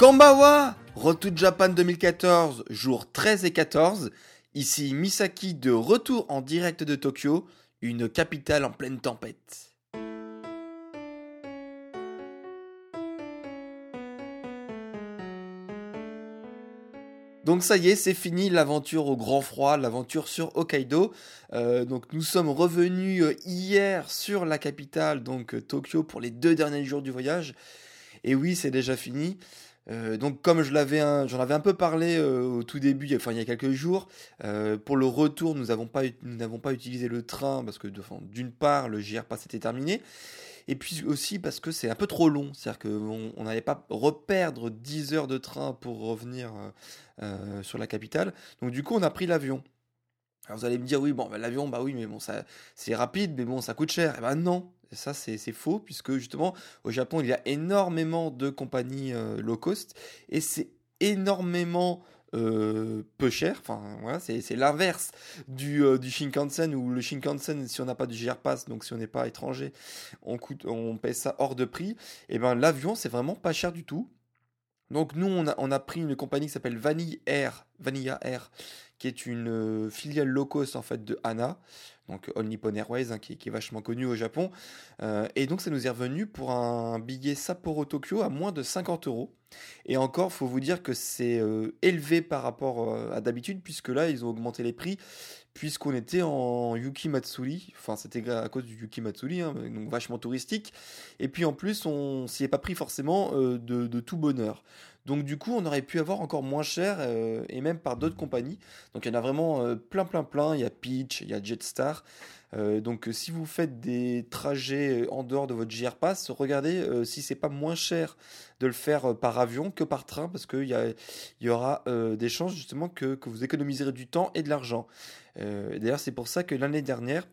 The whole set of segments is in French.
Kambawa Retour Japan 2014, jours 13 et 14. Ici Misaki de retour en direct de Tokyo, une capitale en pleine tempête. Donc ça y est, c'est fini l'aventure au grand froid, l'aventure sur Hokkaido. Euh, donc nous sommes revenus euh, hier sur la capitale, donc euh, Tokyo, pour les deux derniers jours du voyage. Et oui, c'est déjà fini. Donc comme je l'avais, j'en avais un peu parlé au tout début, enfin il y a quelques jours, pour le retour, nous n'avons pas, pas utilisé le train parce que d'une part le JR Pass était terminé, et puis aussi parce que c'est un peu trop long, c'est-à-dire qu'on n'allait pas reperdre 10 heures de train pour revenir euh, euh, sur la capitale. Donc du coup, on a pris l'avion. Alors vous allez me dire, oui, bon, bah, l'avion, bah oui, mais bon, c'est rapide, mais bon, ça coûte cher. Et eh ben non, ça c'est, faux, puisque justement, au Japon, il y a énormément de compagnies euh, low cost, et c'est énormément euh, peu cher. C'est l'inverse du, euh, du, Shinkansen où le Shinkansen, si on n'a pas du JR Pass, donc si on n'est pas étranger, on, coûte, on paye ça hors de prix. Et ben l'avion, c'est vraiment pas cher du tout. Donc nous, on a, pris une compagnie qui s'appelle Vanilla Air, qui est une euh, filiale low cost en fait de ANA, donc All Nippon Airways, hein, qui, est vachement connu au Japon. et donc ça nous est revenu pour un billet Sapporo Tokyo à moins de 50 euros. Et encore, faut vous dire que c'est euh, élevé par rapport euh, à d'habitude, puisque là, ils ont augmenté les prix, puisqu'on était en Yuki Matsuri. Enfin, c'était à cause du Yuki Matsuri, hein, donc vachement touristique. Et puis en plus, on s'y est pas pris forcément euh, de, tout bonheur. Donc du coup, on aurait pu avoir encore moins cher, et même par d'autres compagnies. Donc il y en a vraiment plein, plein, plein. Il y a Peach, il y a Jetstar. Euh, donc euh, si vous faites des trajets euh, en dehors de votre JR Pass, regardez si c'est pas moins cher de le faire par avion que par train parce qu'il y, aura des chances justement que, vous économiserez du temps et de l'argent. D'ailleurs c'est pour ça que l'année dernière,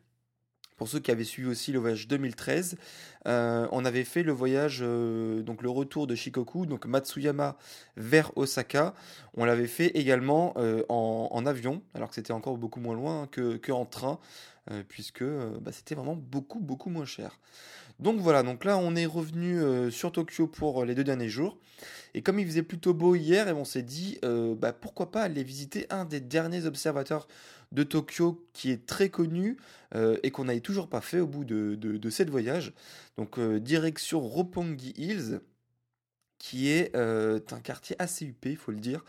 pour ceux qui avaient suivi aussi le voyage 2013, on avait fait le voyage, donc le retour de Shikoku, donc Matsuyama vers Osaka. On l'avait fait également en, avion, alors que c'était encore beaucoup moins loin hein, que, train. Euh, puisque euh, bah, c'était vraiment beaucoup beaucoup moins cher. Donc voilà, donc là on est revenu euh, sur Tokyo pour les deux derniers jours. Et comme il faisait plutôt beau hier, et on s'est dit bah, pourquoi pas aller visiter un des derniers observateurs de Tokyo qui est très connu et qu'on n'avait toujours pas fait au bout de, de, de cette voyage. Donc direction Roppongi Hills qui est un quartier assez huppé, il faut le dire.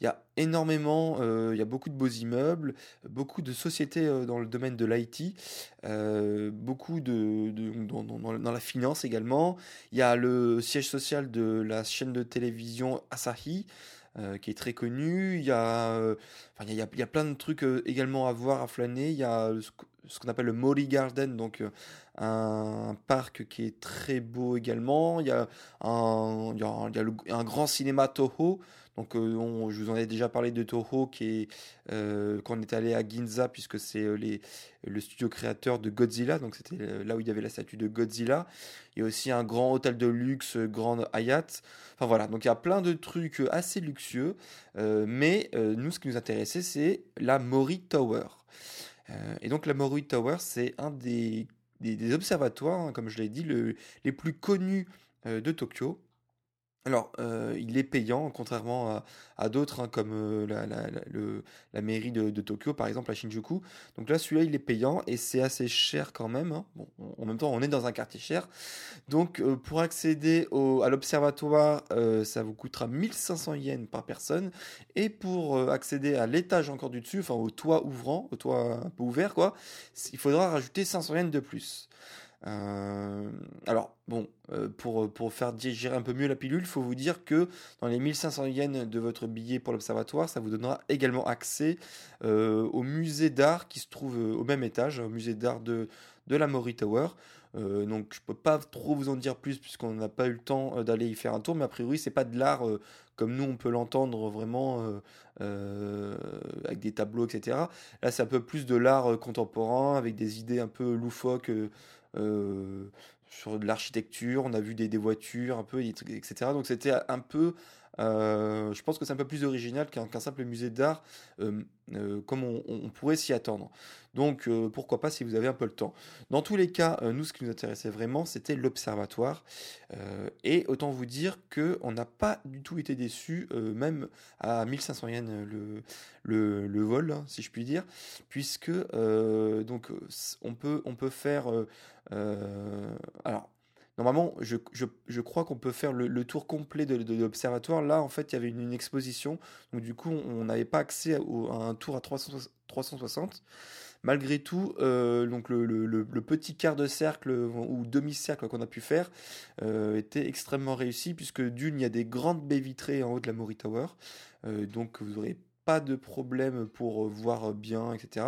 Il y a énormément, euh, il y a beaucoup de beaux immeubles, beaucoup de sociétés euh, dans le domaine de l'IT, euh, beaucoup de, dans, la finance également. Il y a le siège social de la chaîne de télévision Asahi. Qui est très connu. Il y a, il, y a, il y a plein de trucs également à voir, à flâner. Il y a ce qu'on appelle le Mori Garden, donc un parc qui est très beau également. Il y a un, il y a, il y a un grand cinéma Toho donc, euh, je vous en ai déjà parlé de Toho, qui est euh, on est allé à Ginza, puisque c'est euh, le studio créateur de Godzilla. Donc, c'était là où il y avait la statue de Godzilla. Il y a aussi un grand hôtel de luxe, Grand Hayat. Enfin voilà, donc il y a plein de trucs assez luxueux. mais nous, ce qui nous intéressait, c'est la Mori Tower. et donc, la Mori Tower, c'est un des, observatoires, hein, comme je l'ai dit, les plus connus de Tokyo. Alors, euh, il est payant, contrairement à, d'autres, hein, comme euh, la, mairie de, Tokyo, par exemple, à Shinjuku. Donc là, celui-là, il est payant et c'est assez cher quand même. Hein. Bon, en même temps, on est dans un quartier cher. Donc, euh, pour accéder à l'observatoire, ça vous coûtera 1500 yens par personne. Et pour accéder à l'étage encore du dessus, enfin au toit ouvrant, au toit un peu ouvert, quoi, il faudra rajouter 500 yens de plus. Euh, alors, bon, euh, pour, faire digérer un peu mieux la pilule, il faut vous dire que dans les 1500 yens de votre billet pour l'observatoire, ça vous donnera également accès au musée d'art qui se trouve au même étage, au musée d'art de, de la Maury Tower. donc je peux pas trop vous en dire plus puisqu'on n'a pas eu le temps d'aller y faire un tour, mais a priori c'est pas de l'art comme nous on peut l'entendre vraiment avec des tableaux, etc. Là c'est un peu plus de l'art contemporain avec des idées un peu loufoques euh, sur de l'architecture, on a vu des, des, voitures un peu, etc. Donc c'était un peu, euh, je pense que c'est un peu plus original qu'un simple musée d'art, euh, comme on, pourrait s'y attendre. Donc pourquoi pas si vous avez un peu le temps. Dans tous les cas, nous ce qui nous intéressait vraiment, c'était l'observatoire. et autant vous dire qu'on n'a pas du tout été déçus, même à 1500 yens le, vol, hein, si je puis dire, puisque donc on peut, on peut faire euh, alors, Normalement, je, je, je crois qu'on peut faire le, tour complet de, l'observatoire. Là, en fait, il y avait une, exposition. Donc, du coup, on n'avait pas accès à, un tour à 360. Malgré tout, euh, donc le, petit quart de cercle ou demi-cercle qu'on a pu faire euh, était extrêmement réussi, puisque d'une, il y a des grandes baies vitrées en haut de la Maury Tower. Euh, donc, vous n'aurez pas de problème pour voir bien, etc.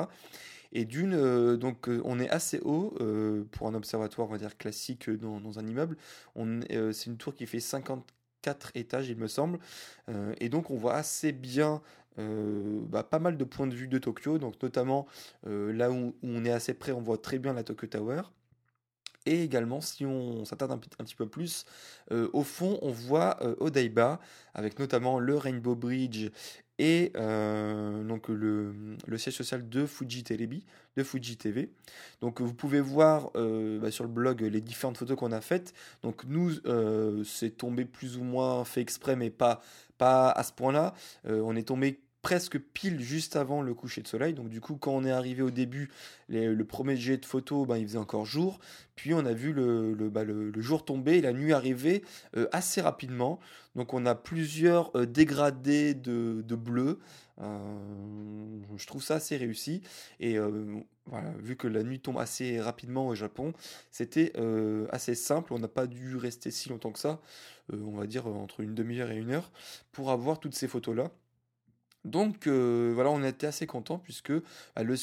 Et d'une, euh, donc euh, on est assez haut euh, pour un observatoire, on va dire classique dans, un immeuble. c'est une tour qui fait 54 étages, il me semble. et donc on voit assez bien bah, pas mal de points de vue de Tokyo, donc notamment là où, on est assez près, on voit très bien la Tokyo Tower. Et également, si on s'attarde un, petit peu plus, au fond, on voit Odaiba, avec notamment le Rainbow Bridge et euh, donc le, siège social de Fuji Telebi, de Fuji TV. Donc vous pouvez voir euh, bah, sur le blog les différentes photos qu'on a faites. Donc nous, euh, c'est tombé plus ou moins fait exprès, mais pas, pas à ce point-là. on est tombé presque pile juste avant le coucher de soleil. Donc du coup, quand on est arrivé au début, le premier jet de photos, ben, il faisait encore jour. Puis on a vu le, bah, jour tomber et la nuit arriver euh, assez rapidement. Donc on a plusieurs euh, dégradés de, de bleu. Euh, je trouve ça assez réussi. Et voilà, vu que la nuit tombe assez rapidement au Japon, c'était assez simple. On n'a pas dû rester si longtemps que ça. on va dire entre une demi-heure et une heure pour avoir toutes ces photos-là. Donc euh, voilà, on était assez content puisque bah, le,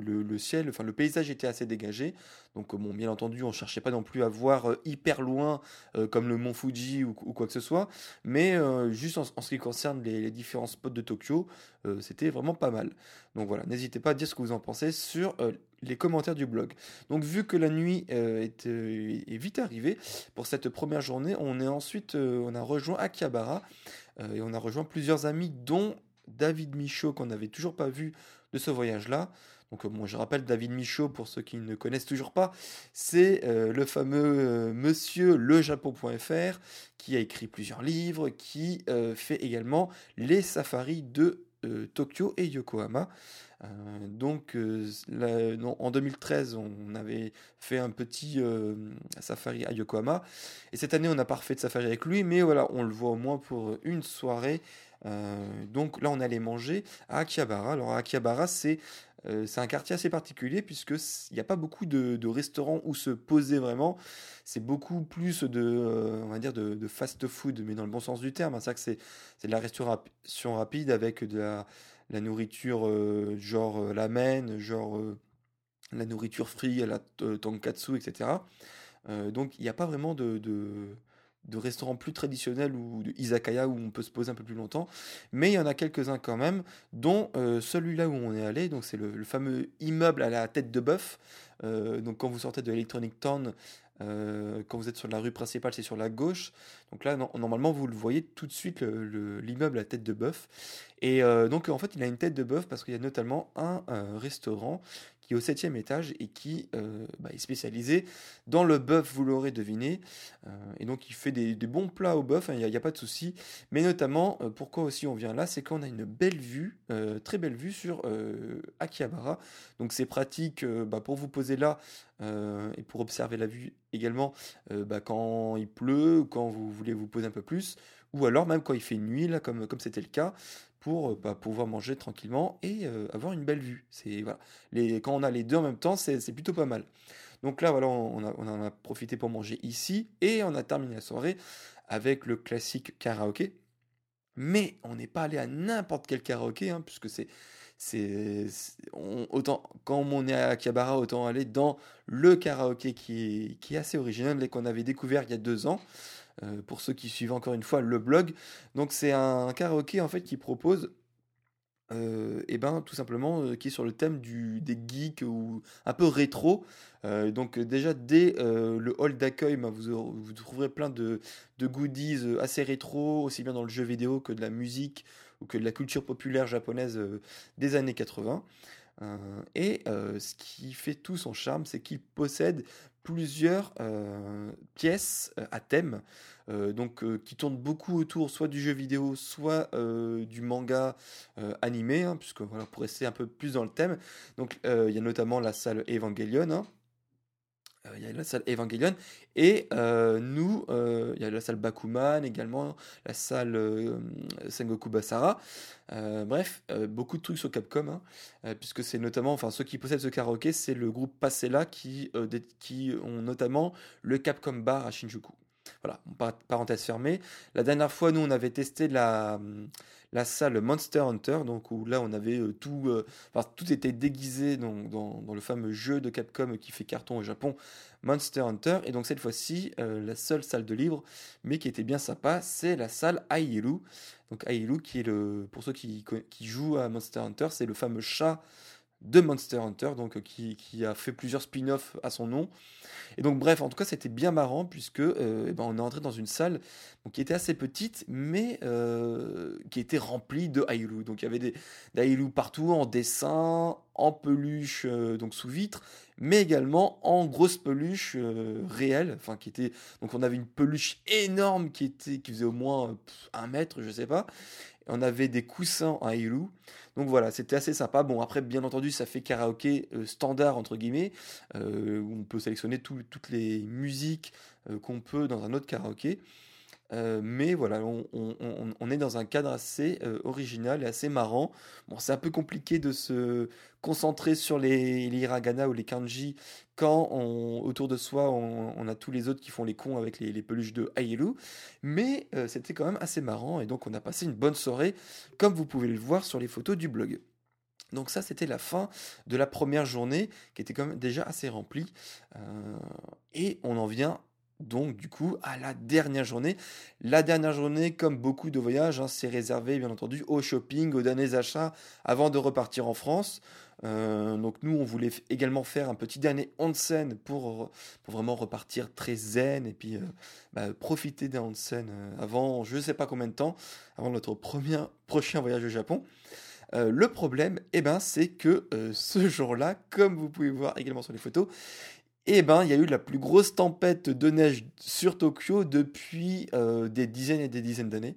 le, ciel, enfin le paysage était assez dégagé. Donc bon, bien entendu, on cherchait pas non plus à voir euh, hyper loin euh, comme le mont Fuji ou, quoi que ce soit, mais juste en, ce qui concerne les, différents spots de Tokyo, c'était vraiment pas mal. Donc voilà, n'hésitez pas à dire ce que vous en pensez sur les commentaires du blog. Donc vu que la nuit est, est, vite arrivée pour cette première journée, on est ensuite, on a rejoint Akihabara et on a rejoint plusieurs amis dont David Michaud qu'on n'avait toujours pas vu de ce voyage-là. Donc moi euh, je rappelle David Michaud pour ceux qui ne connaissent toujours pas, c'est euh, le fameux euh, monsieur lejapon.fr qui a écrit plusieurs livres, qui fait également les safaris de Tokyo et Yokohama. donc en 2013, on avait fait un petit safari à Yokohama. Et cette année, on n'a pas refait de safari avec lui, mais voilà, on le voit au moins pour une soirée euh, donc là, on allait manger à Akihabara. Alors Akihabara, c'est euh, c'est un quartier assez particulier puisque il n'y a pas beaucoup de, restaurants où se poser vraiment. C'est beaucoup plus de, euh, on va dire de, fast-food, mais dans le bon sens du terme. C'est c'est, de la restauration rapide avec de la, nourriture genre ramen, genre la nourriture frite, la tonkatsu, etc. donc il n'y a pas vraiment de restaurants plus traditionnels ou de izakaya où on peut se poser un peu plus longtemps. Mais il y en a quelques-uns quand même, dont euh, celui-là où on est allé, donc c'est le, fameux immeuble à la tête de bœuf. Euh, donc quand vous sortez de Electronic Town, euh, quand vous êtes sur la rue principale, c'est sur la gauche. Donc là, normalement, vous le voyez tout de suite, l'immeuble à tête de bœuf. Et donc, en fait, il a une tête de bœuf parce qu'il y a notamment un restaurant septième étage et qui euh, bah, est spécialisé dans le bœuf, vous l'aurez deviné. Euh, et donc il fait des, bons plats au bœuf, il hein, n'y a, pas de souci. Mais notamment, euh, pourquoi aussi on vient là, c'est qu'on a une belle vue, très belle vue sur Akihabara. Donc c'est pratique bah, pour vous poser là et pour observer la vue également bah, quand il pleut, quand vous voulez vous poser un peu plus, ou alors même quand il fait nuit, là, comme c'était le cas, pour euh, bah, pouvoir manger tranquillement et euh, avoir une belle vue. C'est voilà. quand on a les deux en même temps, c'est plutôt pas mal. Donc là, voilà, on, on en a profité pour manger ici et on a terminé la soirée avec le classique karaoké. Mais on n'est pas allé à n'importe quel karaoké, hein, puisque c'est autant quand on est à Akihabara, autant aller dans le karaoké qui est, qui est assez original et qu'on avait découvert il y a deux ans. Euh, pour ceux qui suivent encore une fois le blog. Donc c'est un karaoké en fait qui propose et euh, eh ben, tout simplement, euh, qui est sur le thème du, des geeks ou un peu rétro. Donc déjà dès le hall d'accueil, ben, vous, vous, trouverez plein de, de, goodies assez rétro, aussi bien dans le jeu vidéo que de la musique ou que de la culture populaire japonaise des années 80. Et ce qui fait tout son charme, c'est qu'il possède plusieurs pièces à thème. Euh, donc euh, qui tourne beaucoup autour soit du jeu vidéo, soit euh, du manga animé, hein, puisque voilà, pour rester un peu plus dans le thème. Donc il y a notamment la salle Evangelion. Hein. Il y a la salle Evangelion et nous il y a la salle Bakuman également la salle Sengoku Basara. Bref beaucoup de trucs sur Capcom hein, puisque c'est notamment enfin ceux qui possèdent ce karaoké c'est le groupe Passela qui ont notamment le Capcom Bar à Shinjuku voilà, parenthèse fermée. La dernière fois, nous, on avait testé la, la salle Monster Hunter, donc où là, on avait euh, tout, euh, enfin, tout était déguisé dans, dans, le fameux jeu de Capcom qui fait carton au Japon, Monster Hunter. Et donc cette fois-ci, euh, la seule salle de livre, mais qui était bien sympa, c'est la salle Ailu. Donc Ailu, qui est le, pour ceux qui, qui jouent à Monster Hunter, c'est le fameux chat de Monster Hunter, donc qui, qui a fait plusieurs spin-offs à son nom. Et donc bref, en tout cas, c'était bien marrant puisque euh, eh ben, on est entré dans une salle qui était assez petite, mais euh, qui était remplie de Ailou. Donc il y avait des, des partout en dessin, en peluche, euh, donc sous vitre, mais également en grosse peluche réelle. Enfin, qui était donc on avait une peluche énorme qui était qui faisait au moins un mètre, je sais pas. On avait des coussins en Ailou. Donc voilà, c'était assez sympa. Bon, après, bien entendu, ça fait karaoké euh, standard, entre guillemets, euh, on peut sélectionner toutes les musiques euh, qu'on peut dans un autre karaoké. Mais voilà, on, est dans un cadre assez original et assez marrant. Bon, c'est un peu compliqué de se concentrer sur les, hiragana ou les kanji quand autour de soi on, a tous les autres qui font les cons avec les, peluches de Aielu. Mais euh, c'était quand même assez marrant et donc on a passé une bonne soirée comme vous pouvez le voir sur les photos du blog. Donc ça, c'était la fin de la première journée qui était quand même déjà assez remplie. Euh, et on en vient donc du coup à la dernière journée. La dernière journée, comme beaucoup de voyages, hein, c'est réservé bien entendu au shopping, aux derniers achats avant de repartir en France. Euh, donc nous, on voulait également faire un petit dernier onsen pour, pour vraiment repartir très zen et puis euh, bah, profiter des onsen euh, avant je ne sais pas combien de temps, avant notre premier, prochain voyage au Japon. le problème, eh ben, c'est que ce jour-là, comme vous pouvez voir également sur les photos, eh ben, il y a eu la plus grosse tempête de neige sur Tokyo depuis des dizaines et des dizaines d'années.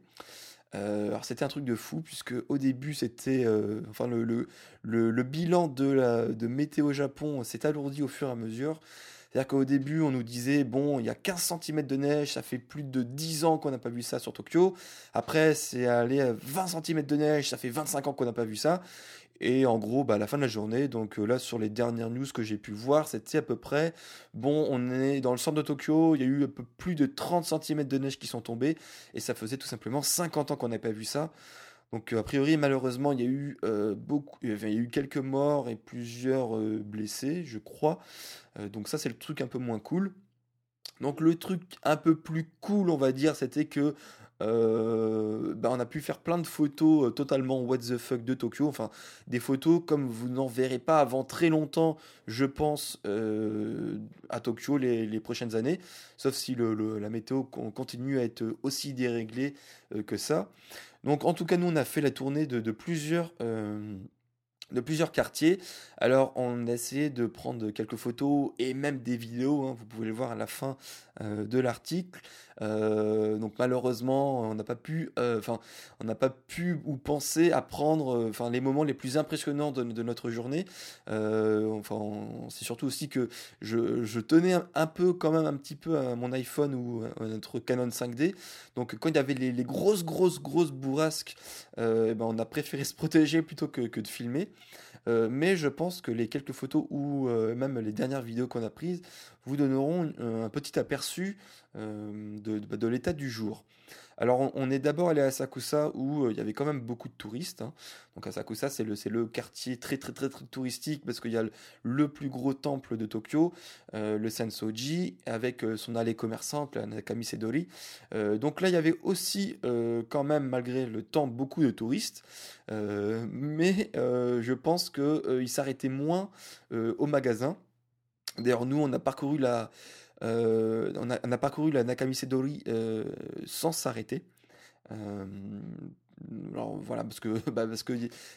Euh, alors c'était un truc de fou puisque au début c'était euh, enfin le, bilan de, la, de météo Japon s'est alourdi au fur et à mesure. C'est-à-dire qu'au début on nous disait bon il y a 15 cm de neige, ça fait plus de 10 ans qu'on n'a pas vu ça sur Tokyo. Après c'est allé à 20 cm de neige, ça fait 25 ans qu'on n'a pas vu ça. Et en gros, bah, à la fin de la journée, donc euh, là sur les dernières news que j'ai pu voir, c'était à peu près, bon, on est dans le centre de Tokyo, il y a eu un peu plus de 30 cm de neige qui sont tombés, et ça faisait tout simplement 50 ans qu'on n'avait pas vu ça. Donc euh, a priori, malheureusement, il y a eu euh, beaucoup, il y a eu quelques morts et plusieurs blessés, je crois. donc ça, c'est le truc un peu moins cool. Donc le truc un peu plus cool, on va dire, c'était que euh, bah, on a pu faire plein de photos euh, totalement what the fuck de Tokyo. Enfin, des photos comme vous n'en verrez pas avant très longtemps, je pense, euh, à Tokyo les, prochaines années. Sauf si la météo continue à être aussi déréglée que ça. Donc, en tout cas, nous, on a fait la tournée de, plusieurs de plusieurs quartiers. Alors on a essayé de prendre quelques photos et même des vidéos, hein. vous pouvez le voir à la fin de l'article. Euh, donc malheureusement, on n'a pas pu, euh, enfin, on n'a pas pu ou penser à prendre, euh, enfin, les moments les plus impressionnants de, notre journée. enfin, c'est surtout aussi que je, tenais un, peu quand même un petit peu à mon iPhone ou à notre Canon 5D. Donc quand il y avait les, grosses, grosses, grosses bourrasques, eh ben, on a préféré se protéger plutôt que de filmer. Mais je pense que les quelques photos ou même les dernières vidéos qu'on a prises vous donneront un petit aperçu de, de l'état du jour. Alors, on, est d'abord allé à Sakusa où euh, il y avait quand même beaucoup de touristes. Hein. Donc, Asakusa, c'est le, le quartier très, très, très, très touristique parce qu'il y a le, plus gros temple de Tokyo, euh, le Sensoji, avec euh, son allée commerçante, la Nakamisedori. donc là, il y avait aussi, quand même, malgré le temps, beaucoup de touristes. mais je pense qu'ils s'arrêtaient moins au magasin. D'ailleurs, nous, on a parcouru la, euh, on, a, parcouru la Nakamisedori euh, sans s'arrêter. Euh, alors voilà, bah, parce que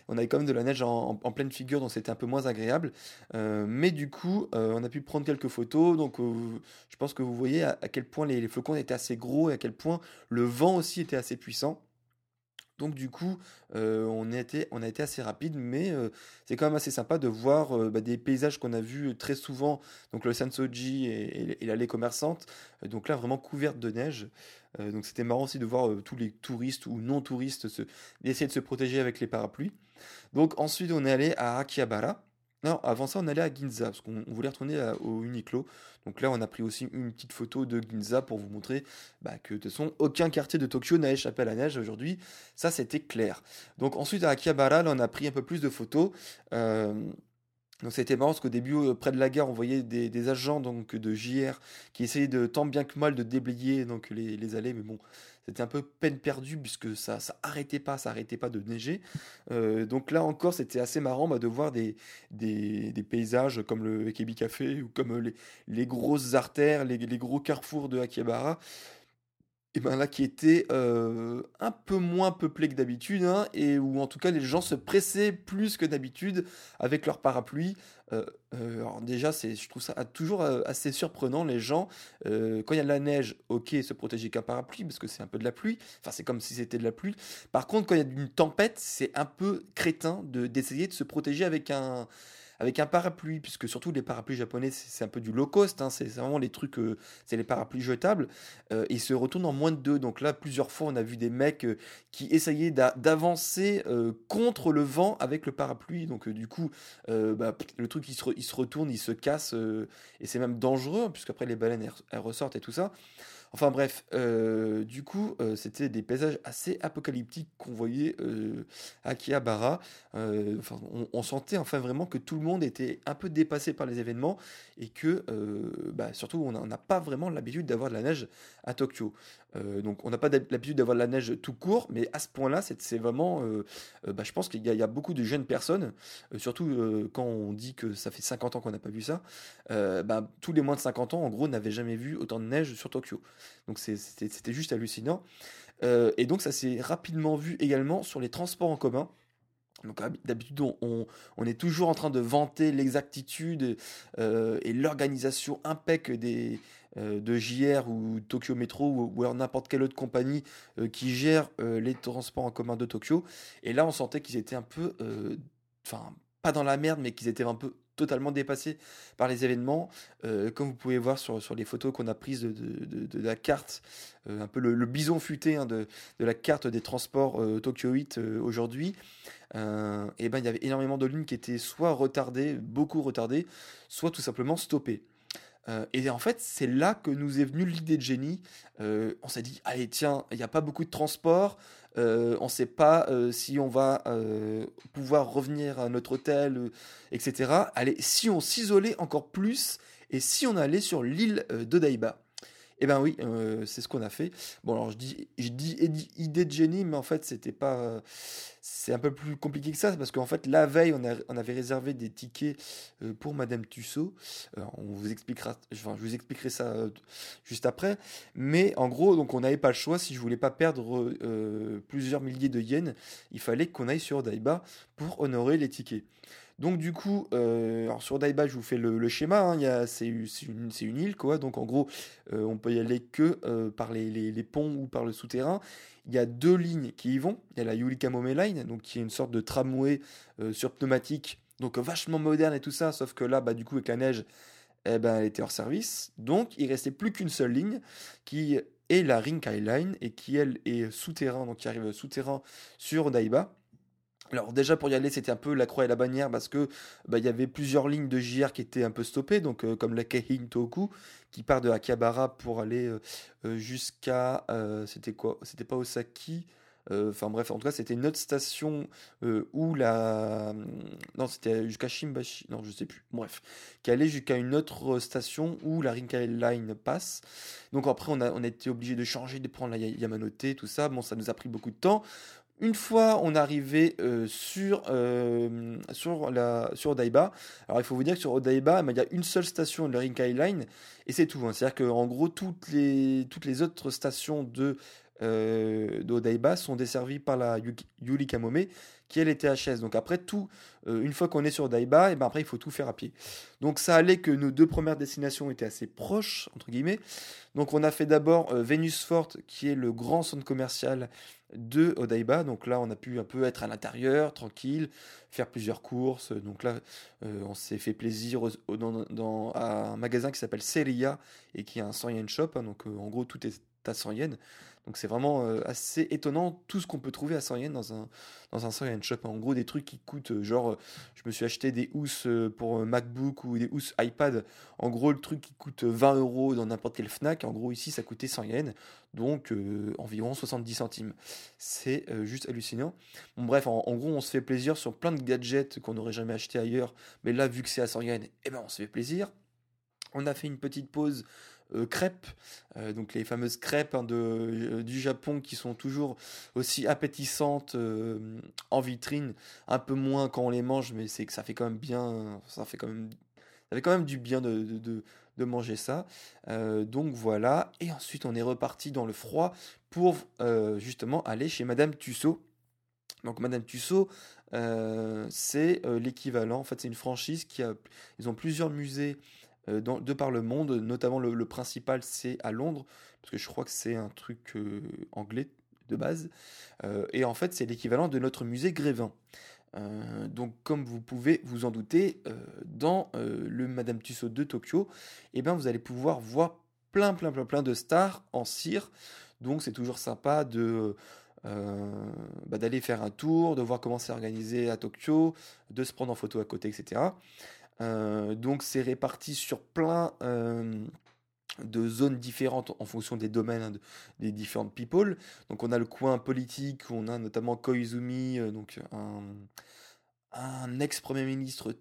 on avait quand même de la neige en, pleine figure, donc c'était un peu moins agréable. mais du coup, on a pu prendre quelques photos. Donc, je pense que vous voyez à, quel point les, flocons étaient assez gros et à quel point le vent aussi était assez puissant. Donc du coup, euh, on, a été, assez rapide, mais euh, c'est quand même assez sympa de voir euh, bah, des paysages qu'on a vus très souvent, donc le Sansoji et, et l'allée commerçante, donc là vraiment couverte de neige. donc c'était marrant aussi de voir tous les touristes ou non touristes essayer de se protéger avec les parapluies. Donc ensuite on est allé à Akihabara. Non, avant ça, on allait à Ginza, parce qu'on voulait retourner au Uniqlo. Donc là, on a pris aussi une petite photo de Ginza pour vous montrer bah, que de toute façon, aucun quartier de Tokyo n'a échappé à la neige aujourd'hui. Ça, c'était clair. Donc ensuite, à Akihabara, là, on a pris un peu plus de photos. Euh, donc c'était marrant parce qu'au début, euh, près de la gare, on voyait des, agents donc, de JR qui essayaient de tant bien que mal de déblayer donc, les, allées, mais bon, c'était un peu peine perdue puisque ça, ça arrêtait pas, ça arrêtait pas de neiger. Euh, donc là encore, c'était assez marrant bah, de voir des, paysages comme le Ekebi Café ou comme les, les grosses artères, les, les gros carrefours de Akihabara et ben là qui était euh, un peu moins peuplé que d'habitude, hein, et où en tout cas les gens se pressaient plus que d'habitude avec leur parapluie. Euh, euh, alors déjà, c'est, je trouve ça toujours assez surprenant, les gens, quand il y a de la neige, ok, se protéger qu'un parapluie, parce que c'est un peu de la pluie, enfin c'est comme si c'était de la pluie. Par contre, quand il y a une tempête, c'est un peu crétin de, d'essayer de se protéger avec un avec un parapluie, puisque surtout les parapluies japonais, c'est un peu du low cost, hein, c'est vraiment les trucs, euh, c'est les parapluies jetables, euh, ils se retournent en moins de deux. Donc là, plusieurs fois, on a vu des mecs euh, qui essayaient d'avancer contre le vent avec le parapluie. Donc du coup, bah, le truc, il se, retourne, il se casse, et c'est même dangereux, puisqu'après les baleines, elles ressortent et tout ça. Enfin bref, euh, du coup, euh, c'était des paysages assez apocalyptiques qu'on voyait euh, à Kiabara. Enfin, on, sentait enfin vraiment que tout le monde était un peu dépassé par les événements et que, bah, surtout, on n'a pas vraiment l'habitude d'avoir de la neige à Tokyo. Donc, on n'a pas l'habitude d'avoir de la neige tout court, mais à ce point-là, c'est vraiment, bah, je pense qu'il y, a beaucoup de jeunes personnes, surtout quand on dit que ça fait 50 ans qu'on n'a pas vu ça. Bah, tous les moins de 50 ans, en gros, n'avaient jamais vu autant de neige sur Tokyo. Donc c'était juste hallucinant. Euh, et donc ça s'est rapidement vu également sur les transports en commun. Donc d'habitude on, est toujours en train de vanter l'exactitude euh, et l'organisation impec euh, de JR ou Tokyo Metro ou, ou n'importe quelle autre compagnie qui gère les transports en commun de Tokyo. Et là on sentait qu'ils étaient un peu, enfin pas dans la merde, mais qu'ils étaient un peu totalement dépassé par les événements. Euh, comme vous pouvez voir sur, sur les photos qu'on a prises de, de, la carte, euh, un peu le, bison futé hein, de, la carte des transports euh, Tokyo 8 aujourd'hui, et ben il y avait énormément de lignes qui étaient soit retardées, beaucoup retardées, soit tout simplement stoppées. Et en fait, c'est là que nous est venue l'idée de génie. on s'est dit, allez, tiens, il n'y a pas beaucoup de transport, euh, on ne sait pas euh, si on va euh, pouvoir revenir à notre hôtel, etc. Allez, si on s'isolait encore plus et si on allait sur l'île de Daiba. Eh ben oui, euh, c'est ce qu'on a fait. Bon, alors je dis, idée de génie, mais en fait, c'était pas. c'est un peu plus compliqué que ça, parce qu'en fait, la veille, on, avait réservé des tickets euh, pour Madame Tussaud. on vous expliquera, je vous expliquerai ça euh, juste après. Mais en gros, donc, on n'avait pas le choix. Si je voulais pas perdre plusieurs milliers de yens, il fallait qu'on aille sur Daiba pour honorer les tickets. Donc du coup, euh, sur Daiba, je vous fais le, schéma. Hein, c'est une, île, quoi. Donc en gros, euh, on peut y aller que euh, par les, les, ponts ou par le souterrain. Il y a deux lignes qui y vont. Il y a la Yulikamome Line, donc qui est une sorte de tramway sur pneumatique, donc vachement moderne et tout ça. Sauf que là, bah, du coup, avec la neige, eh ben, elle était hors service. Donc il restait plus qu'une seule ligne qui est la Rinkai Line et qui elle est souterrain, donc qui arrive souterrain sur Daiba. Alors déjà pour y aller c'était un peu la croix et la bannière parce que bah, il y avait plusieurs lignes de JR qui étaient un peu stoppées. Donc euh, comme la Keihin Toku qui part de Akihabara pour aller euh, euh, jusqu'à c'était quoi? C'était pas Osaki enfin bref en tout cas c'était une autre station où la non c'était jusqu'à Shimbashi non je sais plus. Bref. Qui allait jusqu'à une autre station où la Rinkai Line passe. Donc après on a on a été obligé de changer de prendre la Yamanote tout ça. Bon ça nous a pris beaucoup de temps une fois on arrivait euh, sur, euh, sur, la, Odaiba, alors il faut vous dire que sur Odaiba, il y a une seule station de la Rinkai Line et c'est tout. Hein. C'est-à-dire qu'en gros, toutes les, toutes les autres stations de, euh, d'Odaiba sont desservies par la Yuri Kamome qui elle était HS. Donc après tout, euh, une fois qu'on est sur Odaiba, et ben après il faut tout faire à pied. Donc ça allait que nos deux premières destinations étaient assez proches entre guillemets. Donc on a fait d'abord Venus Fort qui est le grand centre commercial de Odaiba. Donc là, on a pu un peu être à l'intérieur, tranquille, faire plusieurs courses. Donc là, euh, on s'est fait plaisir dans, un magasin qui s'appelle Seria et qui est un 100 yen shop. Hein. donc euh, en gros, tout est à 100 yens. Donc c'est vraiment euh, assez étonnant tout ce qu'on peut trouver à 100 yens dans un, dans un 100 yens shop. En gros, des trucs qui coûtent, euh, genre, euh, je me suis acheté des housses pour MacBook ou des housses iPad. En gros, le truc qui coûte 20 euros dans n'importe quel Fnac, en gros, ici, ça coûtait 100 yens, donc environ 70 centimes. C'est juste hallucinant. Bon, bref, en, gros, on se fait plaisir sur plein de gadgets qu'on n'aurait jamais acheté ailleurs. Mais là, vu que c'est à 100 yens, eh ben, on se fait plaisir. On a fait une petite pause crêpes, euh, donc les fameuses crêpes hein, de, euh, du Japon qui sont toujours aussi appétissantes en vitrine, un peu moins quand on les mange, mais c'est que ça fait quand même bien, ça fait quand même, ça quand même du bien de, de, de manger ça. donc voilà, et ensuite on est reparti dans le froid pour justement aller chez Madame Tussaud. Donc Madame Tussaud, c'est l'équivalent, en fait c'est une franchise qui a, ils ont plusieurs musées euh, de par le monde, notamment le, principal c'est à Londres, parce que je crois que c'est un truc euh, anglais de base, euh, et en fait c'est l'équivalent de notre musée Grévin. donc comme vous pouvez vous en douter, dans le Madame Tussauds de Tokyo, eh ben, vous allez pouvoir voir plein plein plein plein de stars en cire, donc c'est toujours sympa de... Bah, d'aller faire un tour, de voir comment c'est organisé à Tokyo, de se prendre en photo à côté, etc. Euh, donc c'est réparti sur plein euh, de zones différentes en fonction des domaines hein, des différentes people. Donc on a le coin politique, on a notamment Koizumi, euh, donc un, un ex-premier ministre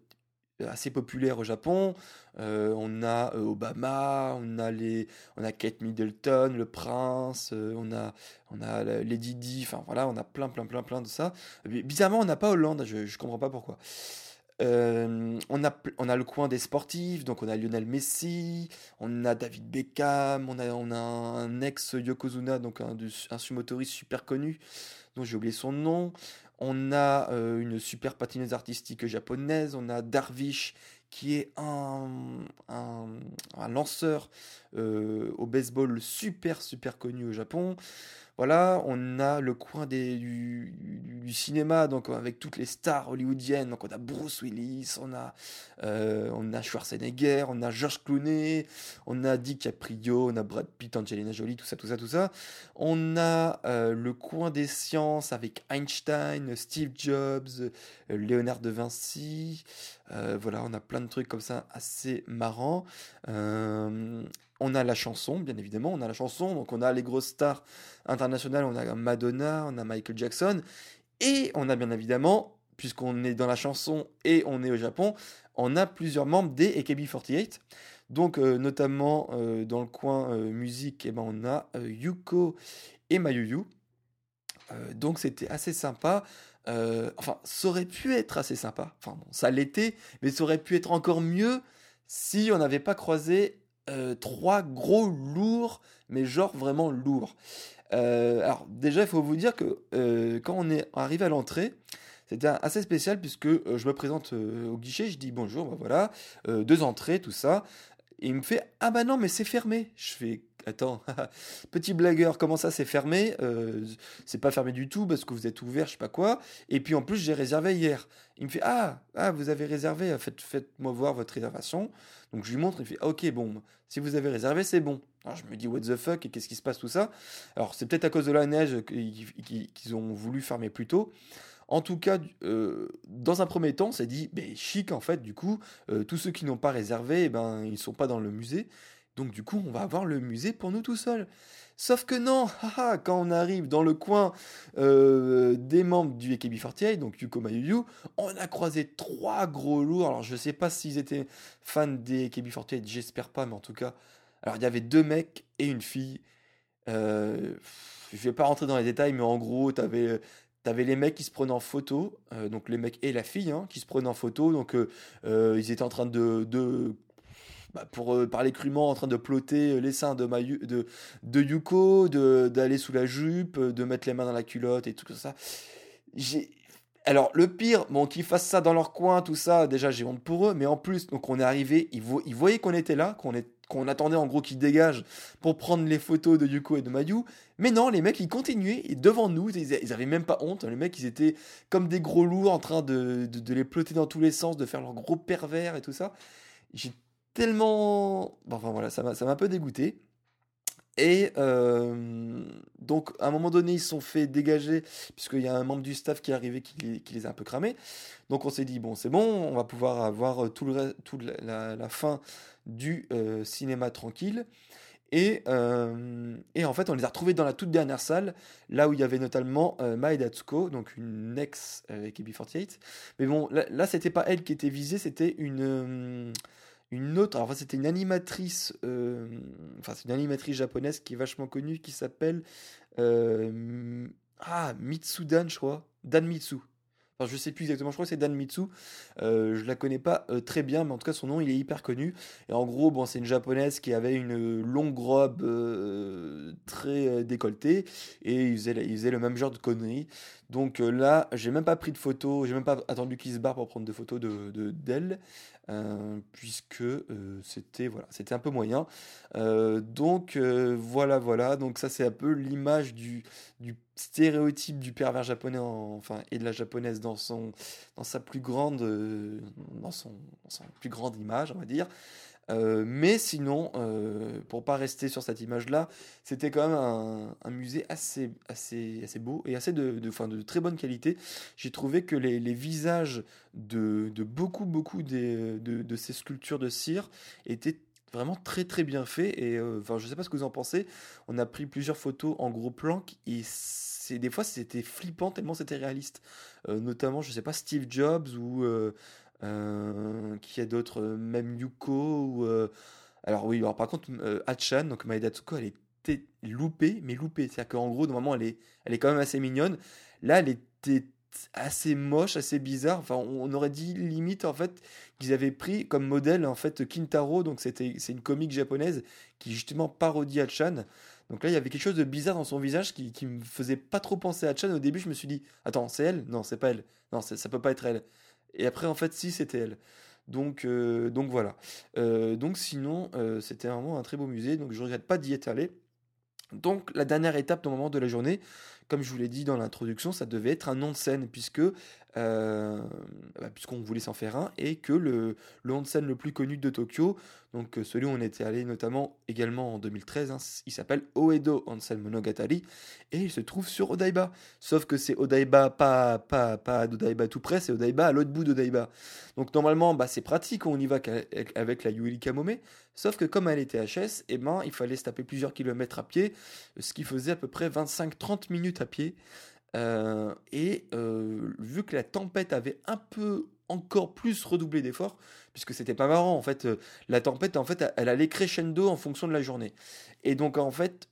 assez populaire au Japon. on a Obama, on a les, on a Kate Middleton, le prince, on a, on a Lady Di. Enfin voilà, on a plein, plein, plein, plein de ça. Bizarrement, on n'a pas Hollande. Je, je comprends pas pourquoi. Euh, on, a, le coin des sportifs, donc on a Lionel Messi, on a David Beckham, on a, un ex Yokozuna, donc un, un sumotoriste super connu, dont j'ai oublié son nom. On a euh, une super patineuse artistique japonaise, on a Darvish qui est un, un, lanceur euh, au baseball super super connu au Japon. Voilà, on a le coin des, du, cinéma, donc avec toutes les stars hollywoodiennes. Donc on a Bruce Willis, on a, euh, on a Schwarzenegger, on a George Clooney, on a DiCaprio, on a Brad Pitt, Angelina Jolie, tout ça, tout ça, tout ça. On a euh, le coin des sciences avec Einstein, Steve Jobs, euh, Léonard de Vinci. voilà, on a plein de trucs comme ça assez marrants. On a la chanson, bien évidemment, on a la chanson, donc on a les grosses stars internationales, on a Madonna, on a Michael Jackson, et on a bien évidemment, puisqu'on est dans la chanson et on est au Japon, on a plusieurs membres des AKB48. Donc euh, notamment euh, dans le coin euh, musique, eh ben, on a Yuko et Mayuyu. donc c'était assez sympa. enfin, ça aurait pu être assez sympa. Enfin, ça l'était, mais ça aurait pu être encore mieux si on n'avait pas croisé euh, trois gros lourds, mais genre vraiment lourds. Euh, alors déjà, il faut vous dire que euh, quand on est arrivé à l'entrée, c'était assez spécial puisque je me présente au guichet, je dis bonjour, bah voilà, deux entrées, tout ça. Il me fait ah bah non mais c'est fermé. Je fais petit blagueur comment ça c'est fermé? C'est pas fermé du tout parce que vous êtes ouvert je sais pas quoi. Et puis en plus j'ai réservé hier. Il me fait ah ah vous avez réservé faites faites-moi voir votre réservation. Donc je lui montre, il fait ok bon, si vous avez réservé c'est bon. Alors je me dis what the fuck et qu'est-ce qui se passe tout ça? Alors c'est peut-être à cause de la neige qu'ils ont voulu fermer plus tôt. En tout cas, dans un premier temps, on s'est dit, ben, chic en fait, du coup, tous ceux qui n'ont pas réservé, eh ben, ils ne sont pas dans le musée. Donc du coup, on va avoir le musée pour nous tout seuls. Sauf que non, quand on arrive dans le coin des membres du AKB48, donc Yuko Mayuyu, on a croisé trois gros lourds. Alors je sais pas s'ils étaient fans des AKB48, j'espère pas, mais en tout cas, alors il y avait deux mecs et une fille. Euh, je vais pas rentrer dans les détails, mais en gros, tu avais T'avais les mecs qui se prenaient en photo, euh, donc les mecs et la fille hein, qui se prenaient en photo, donc euh, euh, ils étaient en train de bah, pour parler crûment, en train de plotter les seins de, Mayu, de, de Yuko, d'aller sous la jupe, de mettre les mains dans la culotte et tout ça. J'ai alors, le pire, bon, qu'ils fassent ça dans leur coin, tout ça, déjà, j'ai honte pour eux, mais en plus, donc on est arrivé, ils, voyaient qu'on était là, qu'on attendait en gros qu'ils dégagent pour prendre les photos de Yuko et de Mayu. Mais non, les mecs, ils continuaient, et devant nous, ils, ils avaient même pas honte. Les mecs, ils étaient comme des gros loups en train de, de, les plotter dans tous les sens, de faire leur gros pervers et tout ça. J'ai tellement. enfin voilà, ça m'a un peu dégoûté. Et euh, donc, à un moment donné, ils se sont fait dégager, puisqu'il y a un membre du staff qui est arrivé qui, les a un peu cramés. Donc, on s'est dit, bon, c'est bon, on va pouvoir avoir euh, tout le, toute la, fin du euh, cinéma tranquille. Et, et, en fait, on les a retrouvés dans la toute dernière salle, là où il y avait notamment Maeda Tsuko, donc une ex AKB48. Mais bon, là, là c'était pas elle qui était visée, c'était une une autre, alors c'était une animatrice, euh, enfin c'est une animatrice japonaise qui est vachement connue, qui s'appelle euh, ah Mitsudan, je crois, Dan Mitsu. Enfin, je sais plus exactement, je crois que c'est Dan Mitsu. Euh, je la connais pas euh, très bien, mais en tout cas son nom il est hyper connu. Et en gros, bon, c'est une japonaise qui avait une longue robe très décolletée et il faisait, le même genre de conneries. Donc là, j'ai même pas pris de photos, j'ai même pas attendu qu'il se barre pour prendre des photos de d'elle. Euh, puisque euh, c'était voilà, c'était un peu moyen. Euh, donc voilà, voilà. Donc ça c'est un peu l'image du, du stéréotype du pervers japonais, enfin et de la japonaise dans son dans sa plus grande dans son, plus grande image, on va dire. Euh, mais sinon, euh, pour pas rester sur cette image-là, c'était quand même un, musée assez, assez, assez beau et assez de, de, de très bonne qualité. J'ai trouvé que les, visages de, beaucoup, beaucoup de, ces sculptures de cire étaient vraiment très très bien faits et euh, enfin je sais pas ce que vous en pensez on a pris plusieurs photos en gros plan et c'est des fois c'était flippant tellement c'était réaliste euh, notamment je sais pas Steve Jobs ou qui a d'autres, euh, même Yuko. Ou, euh, alors oui, alors par contre, Hachan, donc Maeda Tsuko, elle était loupée, mais loupée. C'est-à-dire qu'en gros, normalement, elle est, elle est quand même assez mignonne. Là, elle était assez moche, assez bizarre. Enfin, on aurait dit limite en fait qu'ils avaient pris comme modèle en fait Kintaro, donc c'était c'est une comique japonaise qui justement parodie Hachan. Donc là, il y avait quelque chose de bizarre dans son visage qui, qui me faisait pas trop penser à Hachan. Au début, je me suis dit, attends, c'est elle? Non, c'est pas elle. Non, ça peut pas être elle. Et après, en fait, si, c'était elle. Donc, euh, donc voilà. Euh, donc sinon, euh, c'était vraiment un très beau musée. Donc je regrette pas d'y être allé. Donc la dernière étape au moment de la journée, comme je vous l'ai dit dans l'introduction, ça devait être un scène puisque euh, bah, puisqu'on voulait s'en faire un, et que le, le le plus connu de Tokyo, donc euh, celui où on était allé notamment également en 2013, hein, il s'appelle Oedo Onsen Monogatari, et il se trouve sur Odaiba. Sauf que c'est Odaiba, pas, pas, pas d'Odaiba tout près, c'est Odaiba à l'autre bout d'Odaiba. Donc normalement, bah, c'est pratique, on y va avec la Yuri Kamome, sauf que comme elle était HS, eh ben, il fallait se taper plusieurs kilomètres à pied, ce qui faisait à peu près 25-30 minutes à pied. Euh, et euh, vu que la tempête avait un peu encore plus redoublé d'efforts, puisque c'était pas marrant en fait, euh, la tempête en fait elle allait crescendo en fonction de la journée. Et donc en fait,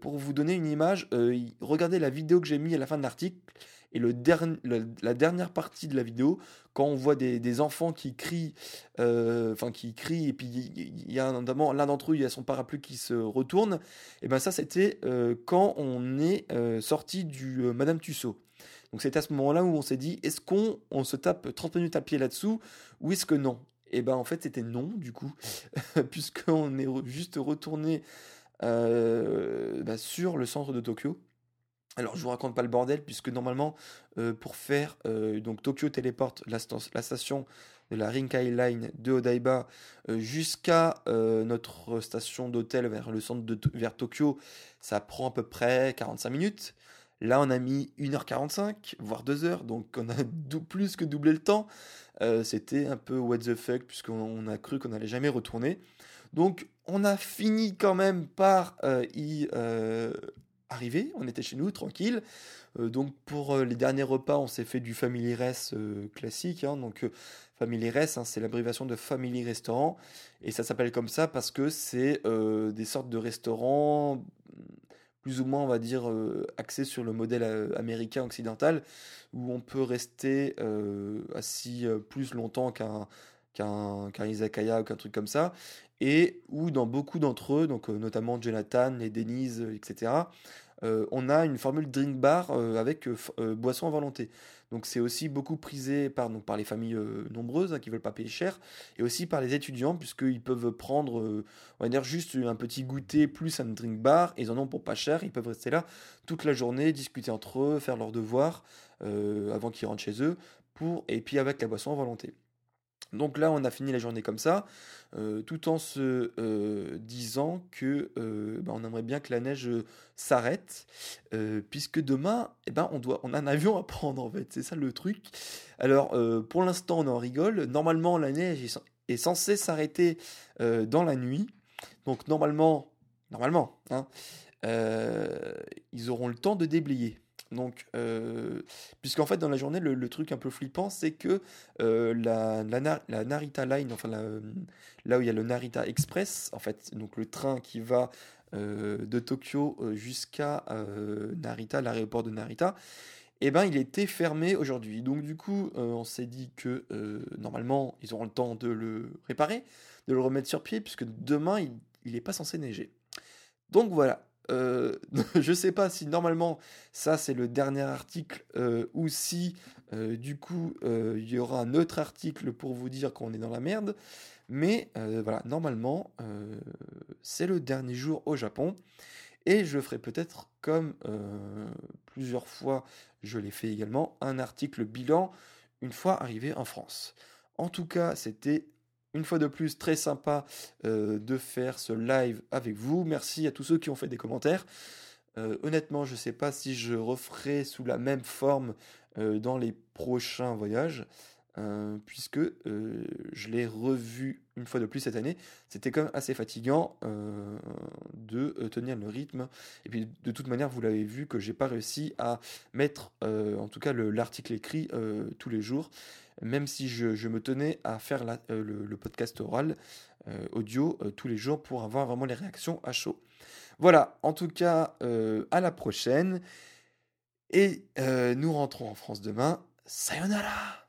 pour vous donner une image, regardez la vidéo que j'ai mis à la fin de l'article, et le, la dernière partie de la vidéo, quand on voit des, enfants qui crient, euh, qui crient, et puis il y a notamment l'un d'entre eux, il y a son parapluie qui se retourne, et ben ça c'était euh, quand on est euh, sorti du Madame Tussaud. Donc c'est à ce moment-là où on s'est dit, est-ce qu'on on se tape 30 minutes à pied là-dessous, ou est-ce que non? Et ben en fait c'était non du coup, puisqu'on est juste retourné bah, sur le centre de Tokyo. Alors je vous raconte pas le bordel puisque normalement euh, pour faire euh, donc Tokyo téléporte la, station de la Rinkai Line de Odaiba euh, jusqu'à notre station d'hôtel vers le centre de vers Tokyo, ça prend à peu près 45 minutes. Là, on a mis 1h45, voire 2h, donc on a plus que doublé le temps. C'était un peu what the fuck, puisqu'on a cru qu'on n'allait jamais retourner. Donc, on a fini quand même par y euh, arriver. On était chez nous, tranquille. donc, pour les derniers repas, on s'est fait du Family Rest classique. Hein. donc, Family Rest, hein, c'est l'abréviation de Family Restaurant. Et ça s'appelle comme ça parce que c'est des sortes de restaurants plus ou moins, on va dire, euh, axé sur le modèle euh, américain occidental, où on peut rester euh, assis plus longtemps qu'un qu'un izakaya ou qu'un truc comme ça, et où dans beaucoup d'entre eux, donc notamment Jonathan, les Denise, etc., on a une formule drink bar avec boisson à volonté. Donc c'est aussi beaucoup prisé par, donc, par les familles euh, nombreuses hein, qui veulent pas payer cher, et aussi par les étudiants, puisqu'ils peuvent prendre, euh, on va dire, juste un petit goûter plus un drink bar, ils en ont pour pas cher, ils peuvent rester là toute la journée, discuter entre eux, faire leurs devoirs, euh, avant qu'ils rentrent chez eux, pour, et puis avec la boisson à volonté. Donc là, on a fini la journée comme ça, euh, tout en se euh, disant que euh, bah, on aimerait bien que la neige s'arrête, puisque demain, eh ben, on, doit, on a un avion à prendre en fait, c'est ça le truc. Alors, pour l'instant, on en rigole. Normalement, la neige est, censée s'arrêter dans la nuit. Donc, normalement, normalement, hein, ils auront le temps de déblayer. Donc, euh, puisqu'en fait, dans la journée, le, truc un peu flippant, c'est que euh, la, la, Narita Line, enfin là où il y a le Narita Express, en fait, donc le train qui va euh, de Tokyo jusqu'à Narita, l'aéroport de Narita, eh ben, il était fermé aujourd'hui. Donc, du coup, on s'est dit que normalement, ils auront le temps de le réparer, de le remettre sur pied, puisque demain, il n'est pas censé neiger. Donc voilà, euh, je sais pas si normalement ça c'est le dernier article euh, ou si euh, du coup il y aura un autre article pour vous dire qu'on est dans la merde. Mais voilà, normalement c'est le dernier jour au Japon. Et je ferai peut-être comme plusieurs fois je l'ai fait également, un article bilan une fois arrivé en France. En tout cas, c'était une fois de plus, très sympa euh, de faire ce live avec vous. Merci à tous ceux qui ont fait des commentaires. Euh, honnêtement, je ne sais pas si je referai sous la même forme euh, dans les prochains voyages, puisque je l'ai revu une fois de plus cette année. C'était quand même assez fatigant de tenir le rythme. Et puis, de toute manière, vous l'avez vu que j'ai pas réussi à mettre, en tout cas, l'article écrit tous les jours même si je, me tenais à faire euh, le, podcast oral euh, audio euh, tous les jours pour avoir vraiment les réactions à chaud. Voilà, en tout cas, à la prochaine. Et nous rentrons en France demain. Sayonara